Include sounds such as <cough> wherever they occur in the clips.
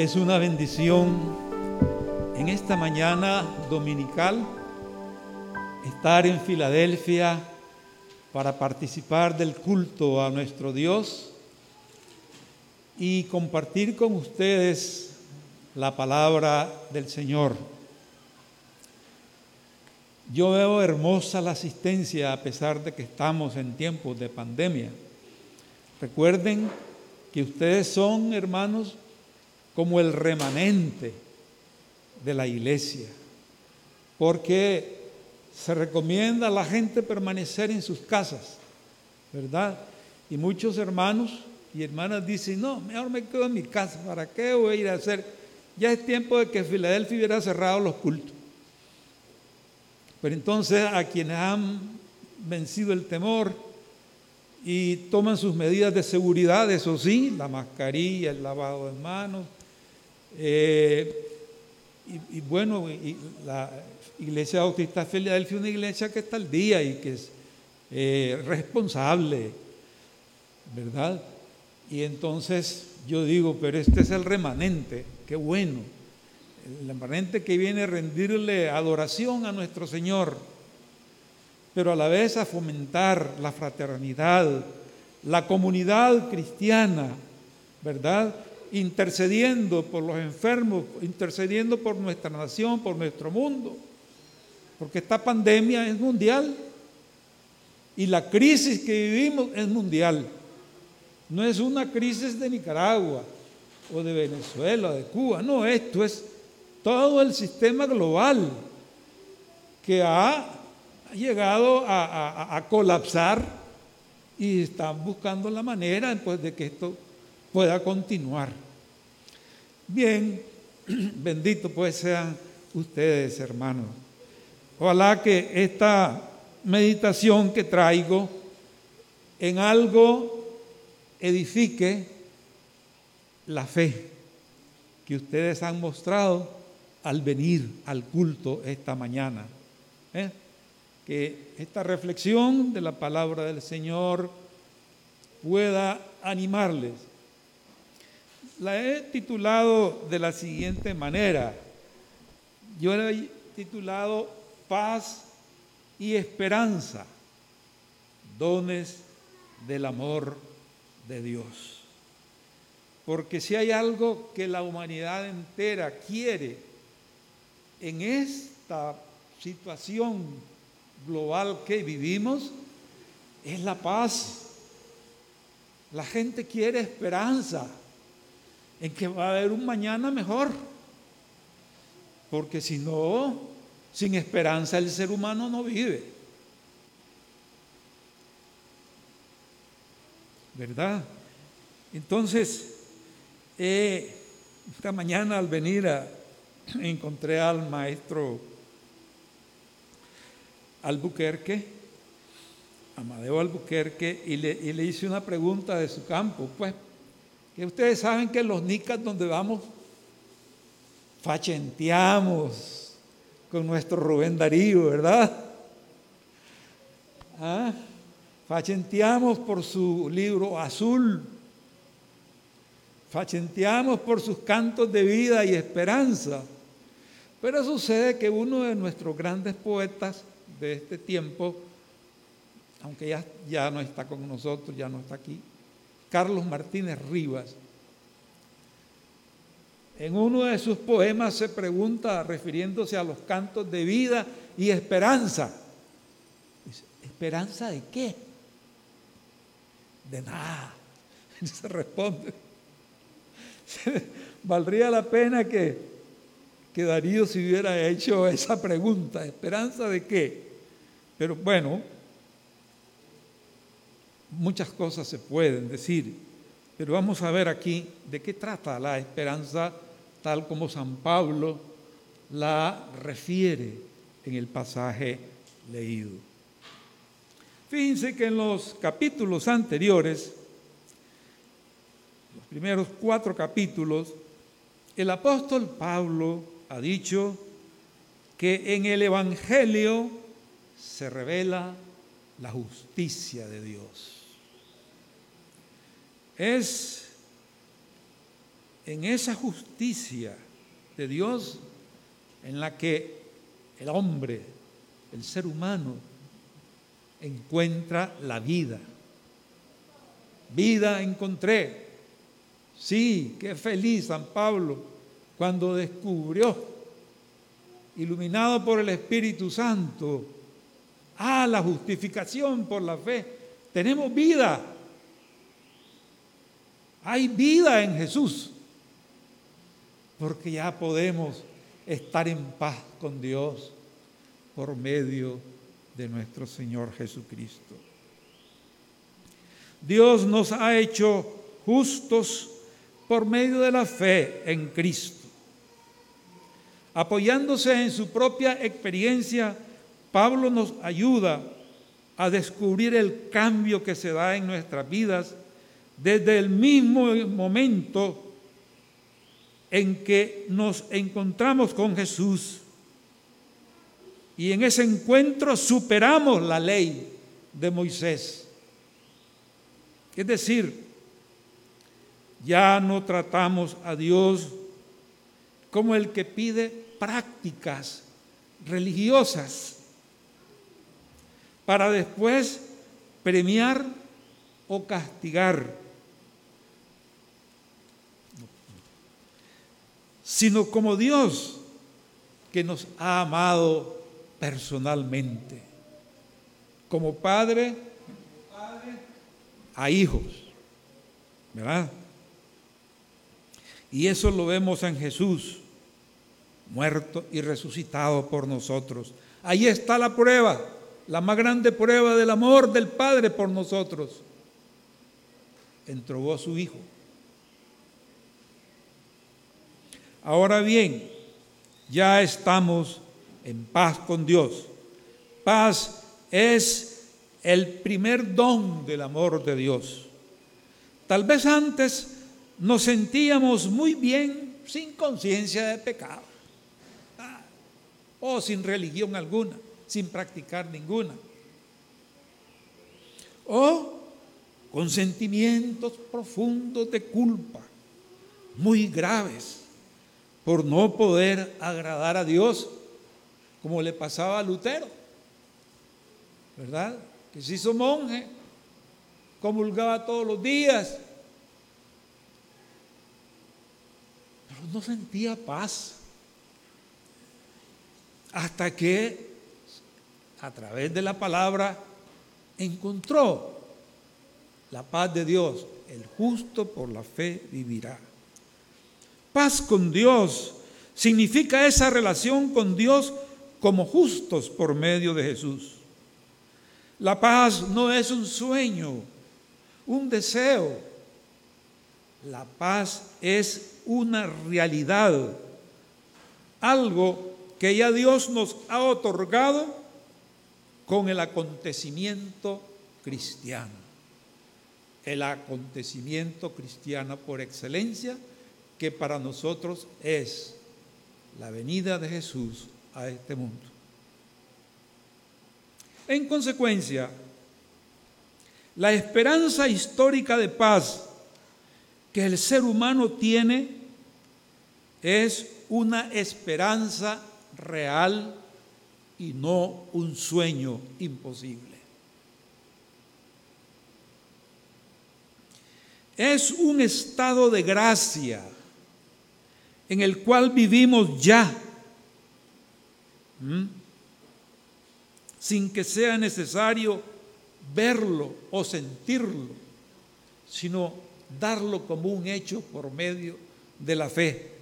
Es una bendición en esta mañana dominical estar en Filadelfia para participar del culto a nuestro Dios y compartir con ustedes la palabra del Señor. Yo veo hermosa la asistencia a pesar de que estamos en tiempos de pandemia. Recuerden que ustedes son, hermanos, como el remanente de la iglesia, porque se recomienda a la gente permanecer en sus casas, ¿verdad? Y muchos hermanos y hermanas dicen, no, mejor me quedo en mi casa, ¿para qué voy a ir a hacer? Ya es tiempo de que Filadelfia hubiera cerrado los cultos. Pero entonces a quienes han vencido el temor y toman sus medidas de seguridad, eso sí, la mascarilla, el lavado de manos, eh, y, bueno, la Iglesia Bautista Filadelfia es una iglesia que está al día y que es eh, responsable, ¿verdad? Y entonces yo digo, pero este es el remanente, qué bueno el remanente que viene a rendirle adoración a nuestro Señor, pero a la vez a fomentar la fraternidad, la comunidad cristiana, ¿verdad? Intercediendo por los enfermos, intercediendo por nuestra nación, por nuestro mundo, porque esta pandemia es mundial. Y la crisis que vivimos es mundial. No es una crisis de Nicaragua o de Venezuela, de Cuba, no, esto es todo el sistema global que ha llegado a, colapsar y están buscando la manera pues, de que esto pueda continuar. Bien, <clears throat> bendito pues sean ustedes, hermanos. Ojalá que esta meditación que traigo en algo edifique la fe que ustedes han mostrado al venir al culto esta mañana. ¿eh? Que esta reflexión de la palabra del Señor pueda animarles. La he titulado de la siguiente manera. Yo la he titulado Paz y Esperanza, dones del amor de Dios. Porque si hay algo que la humanidad entera quiere en esta situación global que vivimos es la paz. La gente quiere esperanza en que va a haber un mañana mejor. Porque si no, sin esperanza el ser humano no vive. ¿Verdad? Entonces, eh, esta mañana al venir encontré al maestro Albuquerque, Amadeo Albuquerque, y le, hice una pregunta de su campo. Pues, ustedes saben que los nicas donde vamos, fachenteamos con nuestro Rubén Darío, ¿verdad? ¿Ah? Fachenteamos por su libro azul fachenteamos por sus cantos de vida y esperanza. Pero sucede que uno de nuestros grandes poetas de este tiempo, aunque ya, ya no está con nosotros, ya no está aquí, Carlos Martínez Rivas, en uno de sus poemas se pregunta, refiriéndose a los cantos de vida y esperanza, ¿esperanza de qué? De nada. <laughs> se responde, <laughs> valdría la pena que que Darío se hubiera hecho esa pregunta, ¿esperanza de qué? Pero bueno, muchas cosas se pueden decir, pero vamos a ver aquí de qué trata la esperanza tal como San Pablo la refiere en el pasaje leído. Fíjense que en los capítulos anteriores, los primeros cuatro capítulos, el apóstol Pablo ha dicho que en el Evangelio se revela la justicia de Dios. Es en esa justicia de Dios en la que el hombre, el ser humano, encuentra la vida. Vida encontré. Sí, qué feliz San Pablo cuando descubrió, iluminado por el Espíritu Santo, ah, la justificación por la fe. Tenemos vida. Hay vida en Jesús. Porque ya podemos estar en paz con Dios por medio de nuestro Señor Jesucristo. Dios nos ha hecho justos por medio de la fe en Cristo. Apoyándose en su propia experiencia, Pablo nos ayuda a descubrir el cambio que se da en nuestras vidas desde el mismo momento en que nos encontramos con Jesús y en ese encuentro superamos la ley de Moisés. Es decir, ya no tratamos a Dios como el que pide prácticas religiosas para después premiar o castigar, sino como Dios que nos ha amado personalmente, como padre a hijos, ¿verdad? Y eso lo vemos en Jesús, muerto y resucitado por nosotros. Ahí está la prueba, la más grande prueba del amor del Padre por nosotros. Entregó a su Hijo. Ahora bien, ya estamos en paz con Dios. Paz es el primer don del amor de Dios. Tal vez antes nos sentíamos muy bien sin conciencia de pecado, ah, o sin religión alguna, sin practicar ninguna, o con sentimientos profundos de culpa, muy graves, por no poder agradar a Dios, como le pasaba a Lutero, ¿verdad? Que se hizo monje, comulgaba todos los días, no sentía paz. Hasta que a través de la palabra encontró la paz de Dios. El justo por la fe vivirá. Paz con Dios significa esa relación con Dios como justos por medio de Jesús. La paz no es un sueño, un deseo. La paz es una realidad, algo que ya Dios nos ha otorgado con el acontecimiento cristiano. El acontecimiento cristiano por excelencia que para nosotros es la venida de Jesús a este mundo. En consecuencia, la esperanza histórica de paz que el ser humano tiene es una esperanza real y no un sueño imposible. Es un estado de gracia en el cual vivimos ya, sin que sea necesario verlo o sentirlo, sino darlo como un hecho por medio de la fe.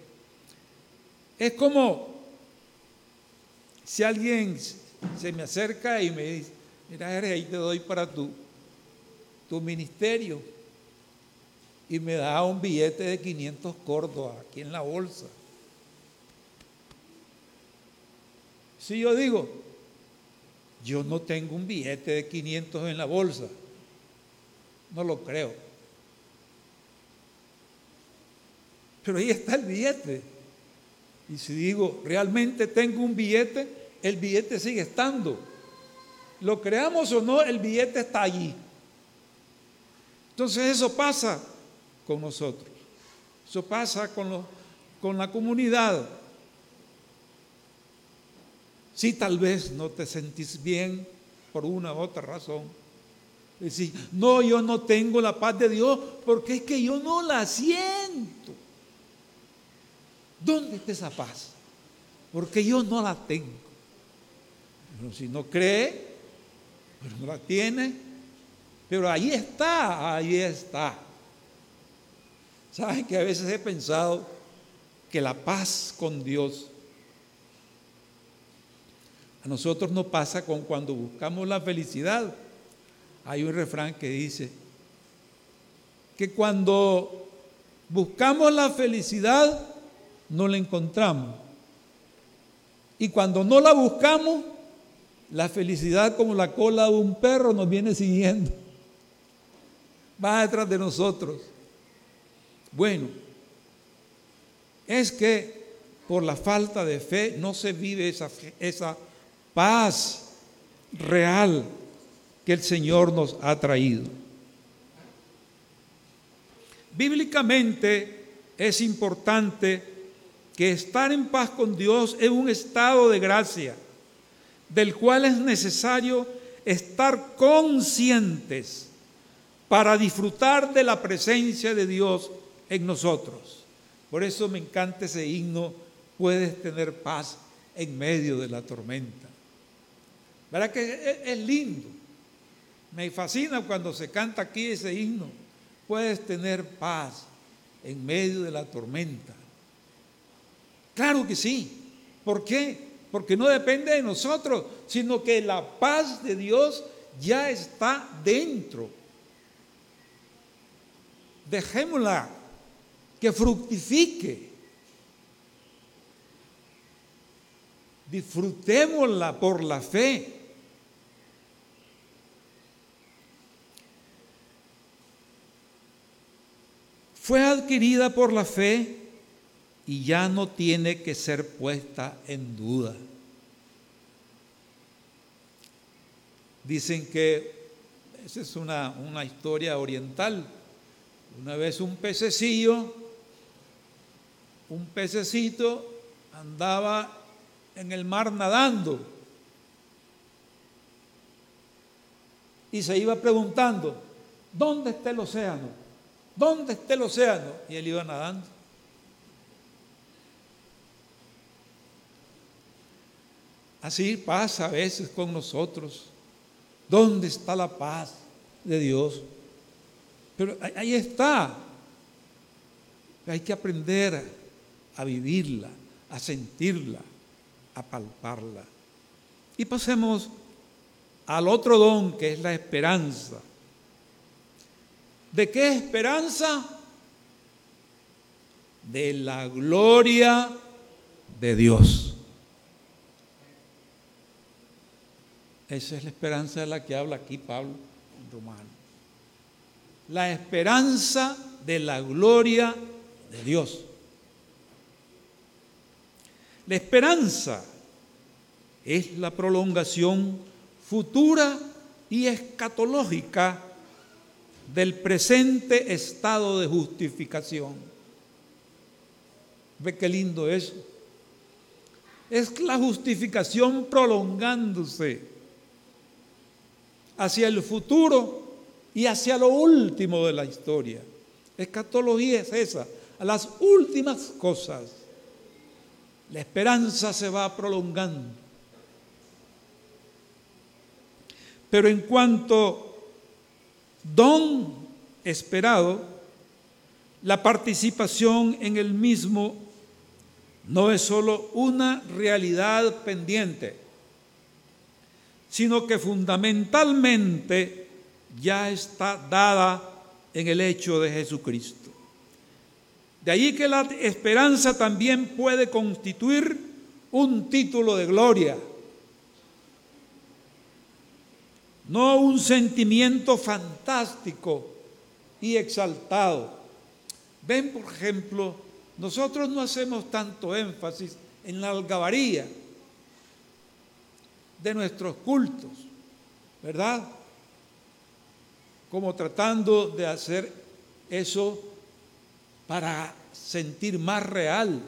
Es como si alguien se me acerca y me dice, mira, ahí te doy para tu, tu ministerio. Y me da un billete de 500 córdobas aquí en la bolsa. Si yo digo, yo no tengo un billete de 500 en la bolsa, no lo creo. Pero ahí está el billete. Y si digo, realmente tengo un billete, el billete sigue estando. Lo creamos o no, el billete está allí. Entonces eso pasa con nosotros. Eso pasa con, con la comunidad. Si tal vez no te sentís bien por una u otra razón, decís, no, yo no tengo la paz de Dios porque es que yo no la siento. ¿Dónde está esa paz? Porque yo no la tengo. Pero si no cree, pues no la tiene. Pero ahí está, ahí está. ¿Saben que a veces he pensado que la paz con Dios a nosotros nos pasa con cuando buscamos la felicidad? Hay un refrán que dice que cuando buscamos la felicidad no la encontramos. Y cuando no la buscamos, la felicidad como la cola de un perro nos viene siguiendo. Va detrás de nosotros. Bueno, es que por la falta de fe no se vive esa, esa paz real que el Señor nos ha traído. Bíblicamente es importante que estar en paz con Dios es un estado de gracia, del cual es necesario estar conscientes para disfrutar de la presencia de Dios en nosotros. Por eso me encanta ese himno, puedes tener paz en medio de la tormenta. ¿Verdad que es, lindo? Me fascina cuando se canta aquí ese himno. Puedes tener paz en medio de la tormenta. Claro que sí. ¿Por qué? Porque no depende de nosotros, sino que la paz de Dios ya está dentro. Dejémosla que fructifique. Disfrutémosla por la fe. Fue adquirida por la fe y ya no tiene que ser puesta en duda. Dicen que esa es una, una historia oriental. Una vez un pececillo un pececito andaba en el mar nadando y se iba preguntando, ¿dónde está el océano? ¿Dónde está el océano? Y él iba nadando. Así pasa a veces con nosotros. ¿Dónde está la paz de Dios? Pero ahí está. Hay que aprender a vivirla, a sentirla, a palparla. Y pasemos al otro don que es la esperanza. ¿De qué esperanza? De la gloria de Dios. Esa es la esperanza de la que habla aquí Pablo en Romano. La esperanza de la gloria de Dios. La esperanza es la prolongación futura y escatológica del presente estado de justificación. ¿Ve qué lindo eso? Es la justificación prolongándose hacia el futuro y hacia lo último de la historia. Escatología es esa, a las últimas cosas. La esperanza se va prolongando. Pero en cuanto don esperado, la participación en el mismo no es sólo una realidad pendiente, sino que fundamentalmente ya está dada en el hecho de Jesucristo. De ahí que la esperanza también puede constituir un título de gloria, no un sentimiento fantástico y exaltado. Ven, por ejemplo, nosotros no hacemos tanto énfasis en la algabaría de nuestros cultos, ¿verdad? Como tratando de hacer eso para sentir más real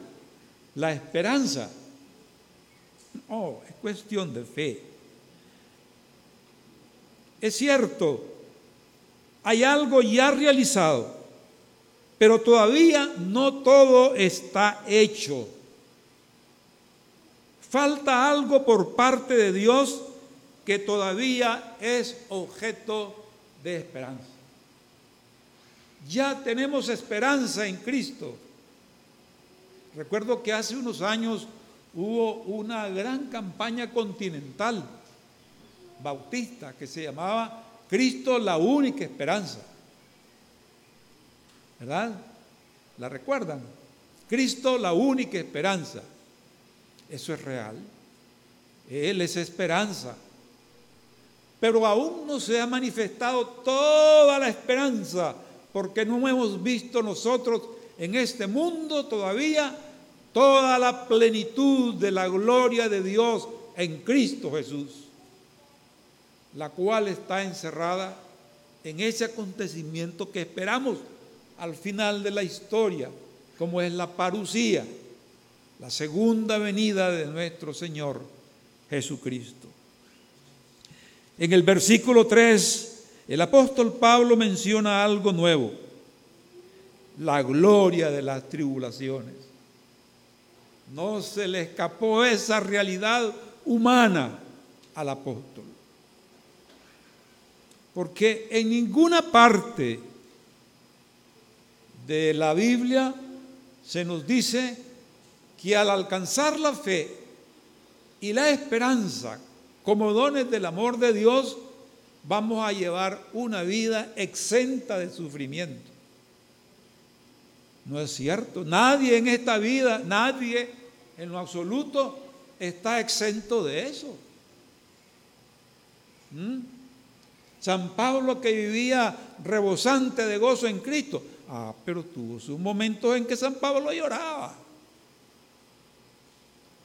la esperanza. No, es cuestión de fe. Es cierto, hay algo ya realizado, pero todavía no todo está hecho. Falta algo por parte de Dios que todavía es objeto de esperanza. Ya tenemos esperanza en Cristo. Recuerdo que hace unos años hubo una gran campaña continental bautista que se llamaba Cristo la única esperanza. ¿Verdad? ¿La recuerdan? Cristo la única esperanza. Eso es real. Él es esperanza. Pero aún no se ha manifestado toda la esperanza, porque no hemos visto nosotros en este mundo todavía toda la plenitud de la gloria de Dios en Cristo Jesús, la cual está encerrada en ese acontecimiento que esperamos al final de la historia, como es la parucía, la segunda venida de nuestro Señor Jesucristo. En el versículo 3, el apóstol Pablo menciona algo nuevo, la gloria de las tribulaciones. No se le escapó esa realidad humana al apóstol. Porque en ninguna parte de la Biblia se nos dice que al alcanzar la fe y la esperanza como dones del amor de Dios, vamos a llevar una vida exenta de sufrimiento. No es cierto. Nadie en esta vida, nadie en lo absoluto está exento de eso. ¿Mm? San Pablo que vivía rebosante de gozo en Cristo. Ah, pero tuvo sus momentos en que San Pablo lloraba.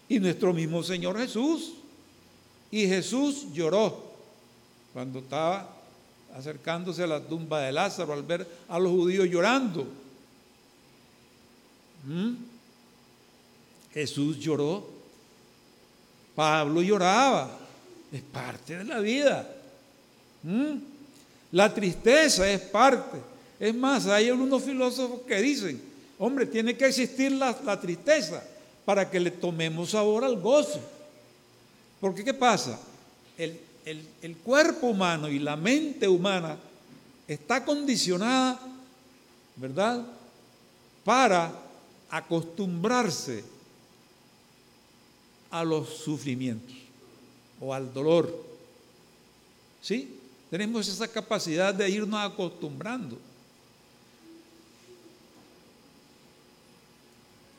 Y nuestro mismo Señor Jesús. Y Jesús lloró cuando estaba acercándose a la tumba de Lázaro al ver a los judíos llorando. ¿Mm? Jesús lloró, Pablo lloraba, es parte de la vida. ¿Mm? La tristeza es parte. Es más, hay algunos filósofos que dicen, hombre, tiene que existir la, la tristeza para que le tomemos sabor al gozo. Porque ¿qué pasa? El, el, el, cuerpo humano y la mente humana está condicionada, ¿verdad? Para acostumbrarse a los sufrimientos o al dolor. ¿Sí? Tenemos esa capacidad de irnos acostumbrando.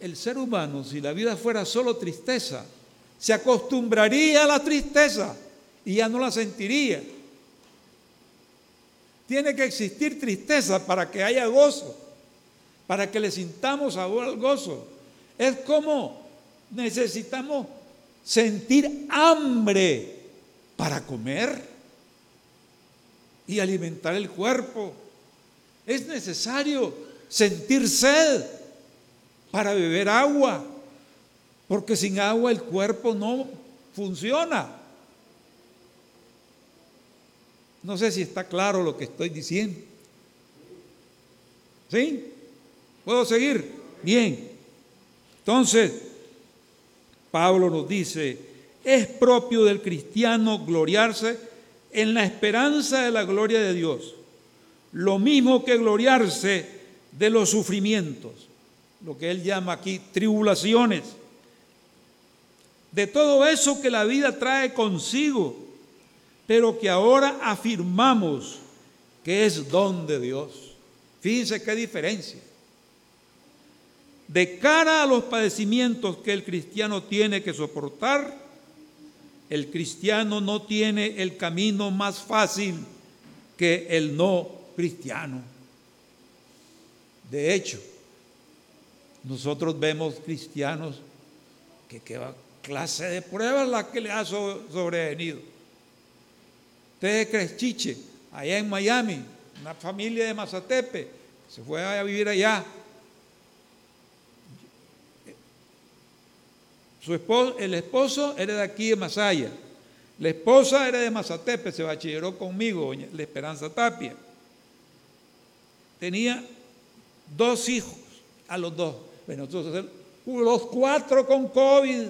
El ser humano, si la vida fuera solo tristeza, se acostumbraría a la tristeza y ya no la sentiría. Tiene que existir tristeza para que haya gozo, para que le sintamos sabor al gozo. Es como necesitamos sentir hambre para comer y alimentar el cuerpo. Es necesario sentir sed para beber agua, porque sin agua el cuerpo no funciona. No sé si está claro lo que estoy diciendo. ¿Sí? ¿Puedo seguir? Bien. Entonces, Pablo nos dice, es propio del cristiano gloriarse en la esperanza de la gloria de Dios, lo mismo que gloriarse de los sufrimientos, lo que él llama aquí tribulaciones, de todo eso que la vida trae consigo, pero que ahora afirmamos que es don de Dios. Fíjense qué diferencia de cara a los padecimientos que el cristiano tiene que soportar, el cristiano no tiene el camino más fácil que el no cristiano. De hecho, nosotros vemos cristianos que qué clase de pruebas la que le ha sobrevenido. Ustedes Creschiche, allá en Miami, una familia de Mazatepe, se fue a vivir allá. Su esposo, el esposo era de aquí de Masaya. La esposa era de Mazatepe, se bachilleró conmigo, la Esperanza Tapia. Tenía dos hijos, a los dos. Bueno, entonces los cuatro con COVID.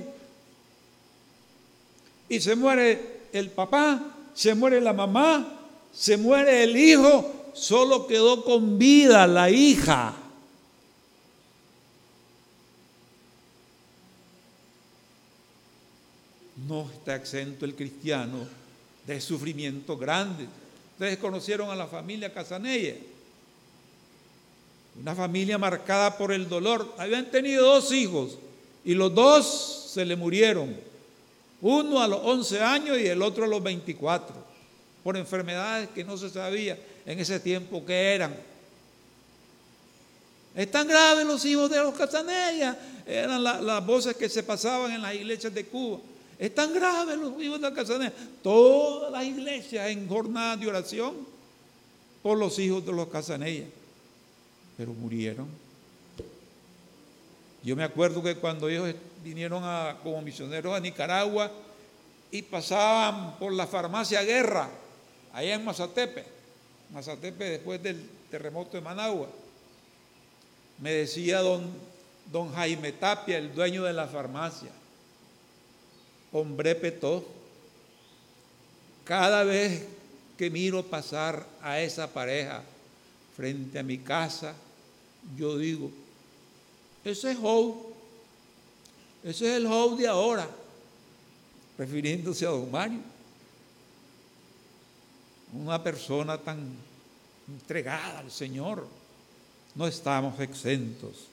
Y se muere el papá, se muere la mamá, se muere el hijo, solo quedó con vida la hija. No está exento el cristiano de sufrimiento grande. Ustedes conocieron a la familia Casanella, una familia marcada por el dolor. Habían tenido dos hijos y los dos se le murieron. Uno a los 11 años y el otro a los 24, por enfermedades que no se sabía en ese tiempo que eran. Es tan grave los hijos de los Casanella, eran las voces que se pasaban en las iglesias de Cuba. Es tan grave los hijos de Casanella. Todas las iglesias en jornada de oración por los hijos de los Casanella. Pero murieron. Yo me acuerdo que cuando ellos vinieron como misioneros a Nicaragua y pasaban por la farmacia Guerra, allá en Mazatepe, Mazatepe después del terremoto de Managua, me decía don, don Jaime Tapia, el dueño de la farmacia, hombre petó. Cada vez que miro pasar a esa pareja frente a mi casa, yo digo, ese es Joe, ese es el Joe de ahora, refiriéndose a don Mario. Una persona tan entregada al Señor, no estamos exentos.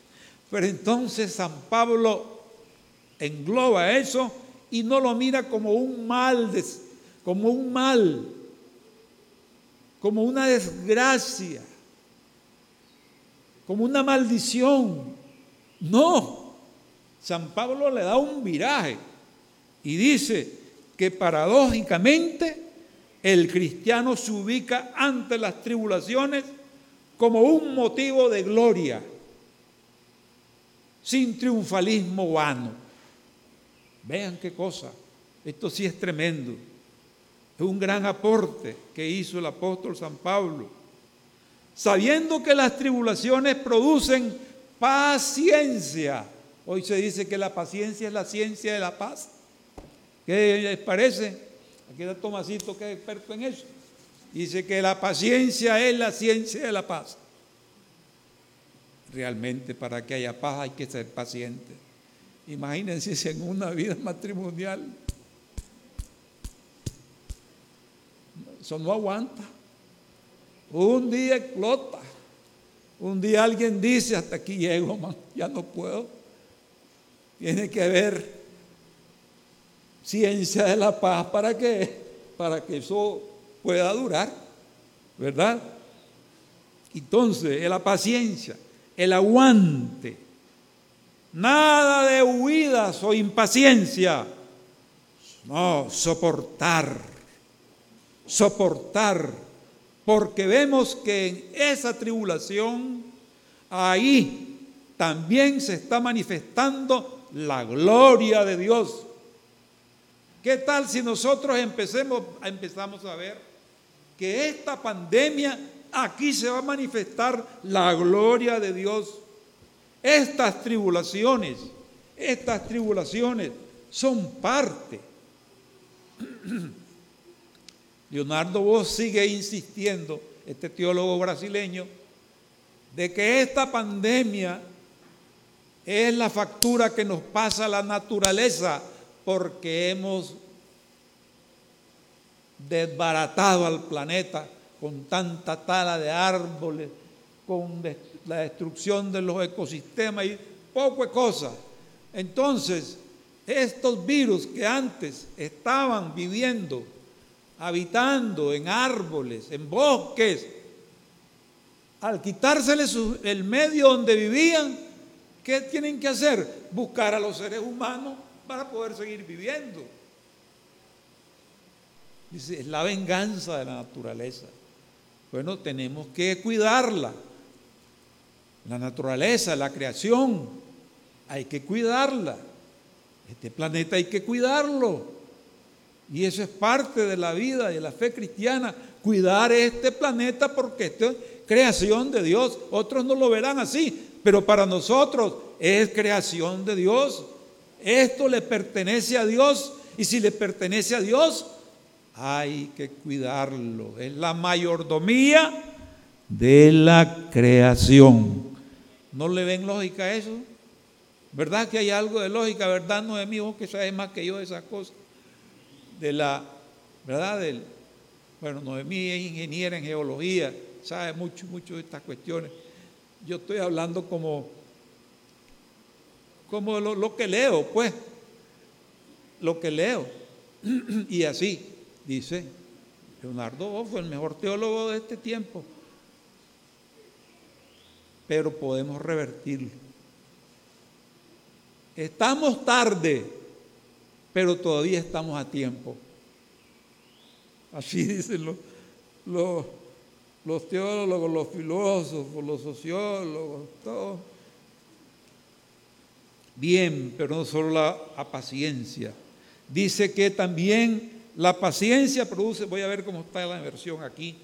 Pero entonces San Pablo engloba eso y no lo mira como un mal, como un mal, como una desgracia, como una maldición. No, San Pablo le da un viraje y dice que paradójicamente el cristiano se ubica ante las tribulaciones como un motivo de gloria, sin triunfalismo vano. Vean qué cosa. Esto sí es tremendo. Es un gran aporte que hizo el apóstol San Pablo. Sabiendo que las tribulaciones producen paciencia. Hoy se dice que la paciencia es la ciencia de la paz. ¿Qué les parece? Aquí está Tomasito que es experto en eso. Dice que la paciencia es la ciencia de la paz. Realmente para que haya paz hay que ser paciente. Imagínense si en una vida matrimonial eso no aguanta. Un día explota. Un día alguien dice, hasta aquí llego, <laughs> ya no puedo. Tiene que haber ciencia de la paz para que, para que eso pueda durar, ¿verdad? Entonces, la paciencia, el aguante, Nada de huidas o impaciencia. No, soportar. Soportar. Porque vemos que en esa tribulación, ahí también se está manifestando la gloria de Dios. ¿Qué tal si nosotros empecemos, empezamos a ver que esta pandemia aquí se va a manifestar la gloria de Dios? Estas tribulaciones, estas tribulaciones son parte. <clears throat> Leonardo Vos sigue insistiendo, este teólogo brasileño, de que esta pandemia es la factura que nos pasa la naturaleza porque hemos desbaratado al planeta con tanta tala de árboles, con la destrucción de los ecosistemas y poco de cosas. Entonces, estos virus que antes estaban viviendo, habitando en árboles, en bosques, al quitárseles el medio donde vivían, ¿qué tienen que hacer? Buscar a los seres humanos para poder seguir viviendo. Dice, es la venganza de la naturaleza. Bueno, tenemos que cuidarla la naturaleza, la creación, hay que cuidarla. Este planeta hay que cuidarlo. Y eso es parte de la vida y de la fe cristiana, cuidar este planeta porque esto es creación de Dios. Otros no lo verán así, pero para nosotros es creación de Dios. Esto le pertenece a Dios y si le pertenece a Dios, hay que cuidarlo. Es la mayordomía de la creación. ¿No le ven lógica a eso? ¿Verdad que hay algo de lógica? ¿Verdad, no es mi hijo que sabe más que yo de esas cosas? De la, ¿verdad? Del, bueno, Noemí es ingeniera en geología, sabe mucho, mucho de estas cuestiones. Yo estoy hablando como, como lo, que leo, pues, lo que leo. <clears throat> y así, dice Leonardo fue el mejor teólogo de este tiempo. Pero podemos revertirlo. Estamos tarde, pero todavía estamos a tiempo. Así <laughs> dicen los, los, teólogos, los filósofos, los sociólogos, todos. Bien, pero no solo la, paciencia. Dice que también la paciencia produce, voy a ver cómo está la versión aquí.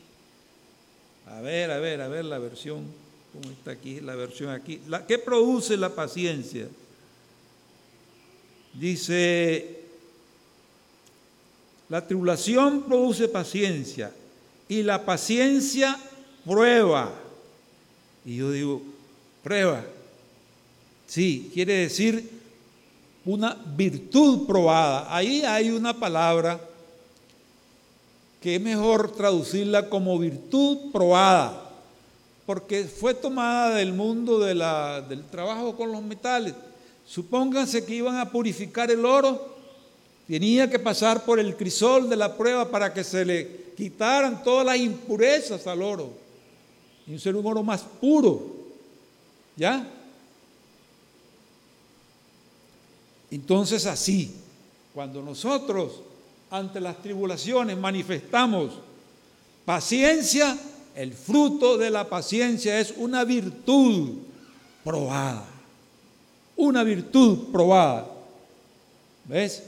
A ver, a ver, a ver la versión, cómo está aquí, la versión aquí. ¿Qué produce la paciencia? Dice, la tribulación produce paciencia y la paciencia prueba. Y yo digo, prueba. Sí, quiere decir una virtud probada. Ahí hay una palabra que es mejor traducirla como virtud probada, porque fue tomada del mundo de la, del trabajo con los metales. Supónganse que iban a purificar el oro, tenía que pasar por el crisol de la prueba para que se le quitaran todas las impurezas al oro y ser un oro más puro. ¿Ya? Entonces así, cuando nosotros ante las tribulaciones manifestamos paciencia, el fruto de la paciencia es una virtud probada una virtud probada. ¿Ves?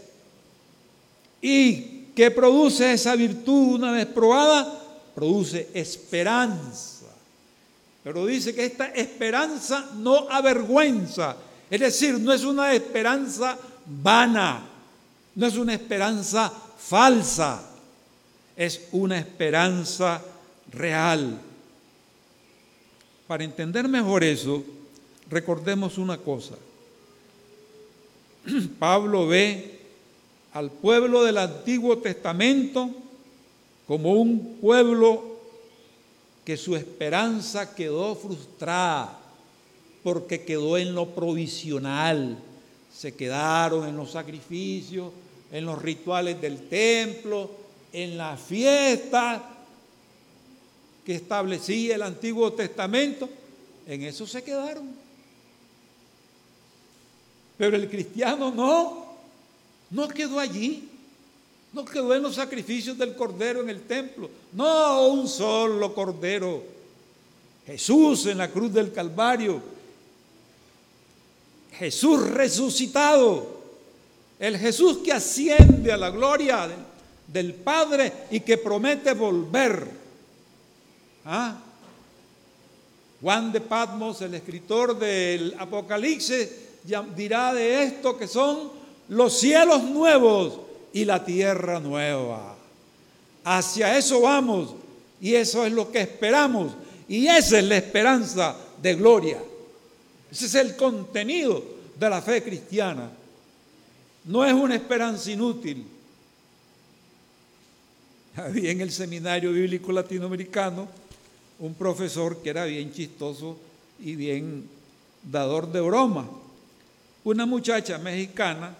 ¿Y qué produce esa virtud una vez probada? Produce esperanza. Pero dice que esta esperanza no avergüenza. Es decir, no es una esperanza vana, no es una esperanza falsa, es una esperanza real. Para entender mejor eso, recordemos una cosa. <clears throat> Pablo ve al pueblo del Antiguo Testamento como un pueblo que su esperanza quedó frustrada porque quedó en lo provisional, se quedaron en los sacrificios, en los rituales del templo, en la fiesta que establecía el Antiguo Testamento, en eso se quedaron. Pero el cristiano no, no quedó allí. No quedó en los sacrificios del cordero en el templo. No un solo cordero. Jesús en la cruz del Calvario. Jesús resucitado. El Jesús que asciende a la gloria del, Padre y que promete volver. ¿Ah? Juan de Patmos, el escritor del Apocalipsis, dirá de esto que son los cielos nuevos y la tierra nueva. Hacia eso vamos y eso es lo que esperamos y esa es la esperanza de gloria. Ese es el contenido de la fe cristiana. No es una esperanza inútil. Había en el seminario bíblico latinoamericano un profesor que era bien chistoso y bien dador de broma una muchacha mexicana,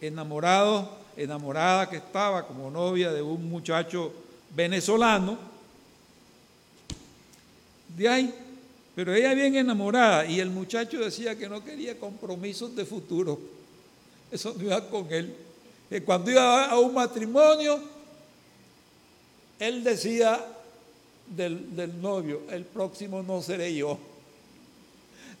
enamorado, enamorada que estaba como novia de un muchacho venezolano, de ahí, pero ella bien enamorada y el muchacho decía que no quería compromisos de futuro, eso no iba con él. Que cuando iba a un matrimonio, él decía del, del novio, el próximo no seré yo.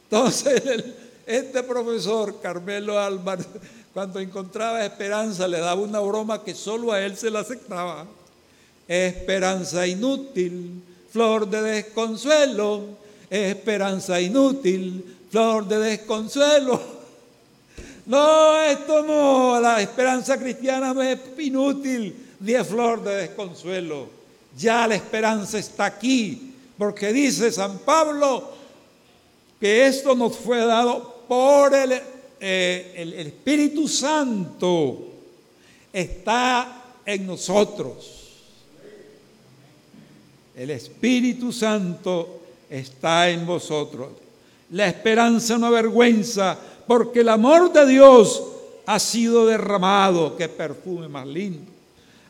Entonces <laughs> Este profesor, Carmelo Álvarez, <laughs> cuando encontraba esperanza, le daba una broma que solo a él se la aceptaba. Esperanza inútil, flor de desconsuelo, esperanza inútil, flor de desconsuelo. <laughs> No, esto no, la esperanza cristiana no es inútil ni es flor de desconsuelo. Ya la esperanza está aquí, porque dice San Pablo que esto nos fue dado por el, eh, el Espíritu Santo. Está en nosotros. El Espíritu Santo está en vosotros. La esperanza no avergüenza, porque el amor de Dios ha sido derramado, qué perfume más lindo,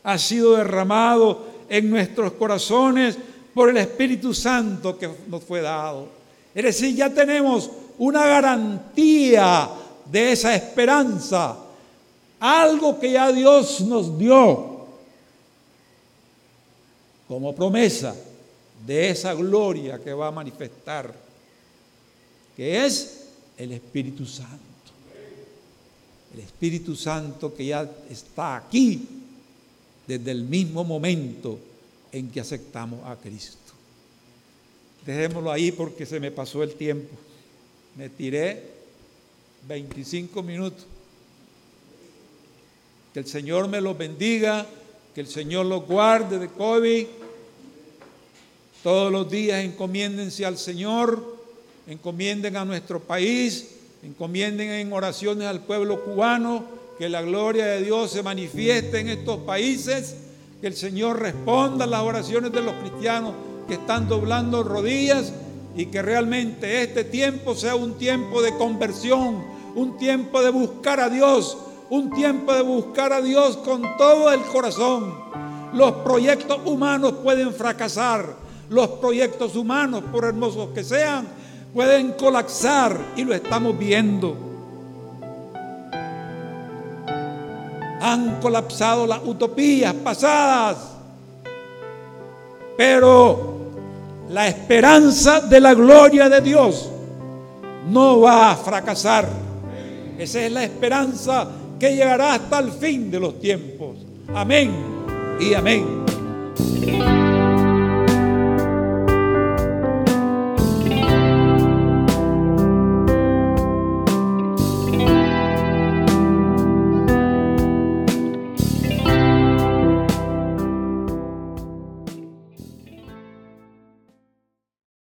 ha sido derramado en nuestros corazones por el Espíritu Santo que nos fue dado. Es decir, ya tenemos una garantía de esa esperanza, algo que ya Dios nos dio como promesa de esa gloria que va a manifestar, que es el Espíritu Santo. El Espíritu Santo que ya está aquí desde el mismo momento en que aceptamos a Cristo. Dejémoslo ahí porque se me pasó el tiempo. Me tiré 25 minutos. Que el Señor me los bendiga, que el Señor los guarde de COVID. Todos los días encomiéndense al Señor, encomienden a nuestro país, encomienden en oraciones al pueblo cubano, que la gloria de Dios se manifieste en estos países, que el Señor responda a las oraciones de los cristianos que están doblando rodillas y que realmente este tiempo sea un tiempo de conversión, un tiempo de buscar a Dios, un tiempo de buscar a Dios con todo el corazón. Los proyectos humanos pueden fracasar, los proyectos humanos, por hermosos que sean, pueden colapsar y lo estamos viendo. Han colapsado las utopías pasadas, pero la esperanza de la gloria de Dios no va a fracasar. Esa es la esperanza que llegará hasta el fin de los tiempos. Amén y amén.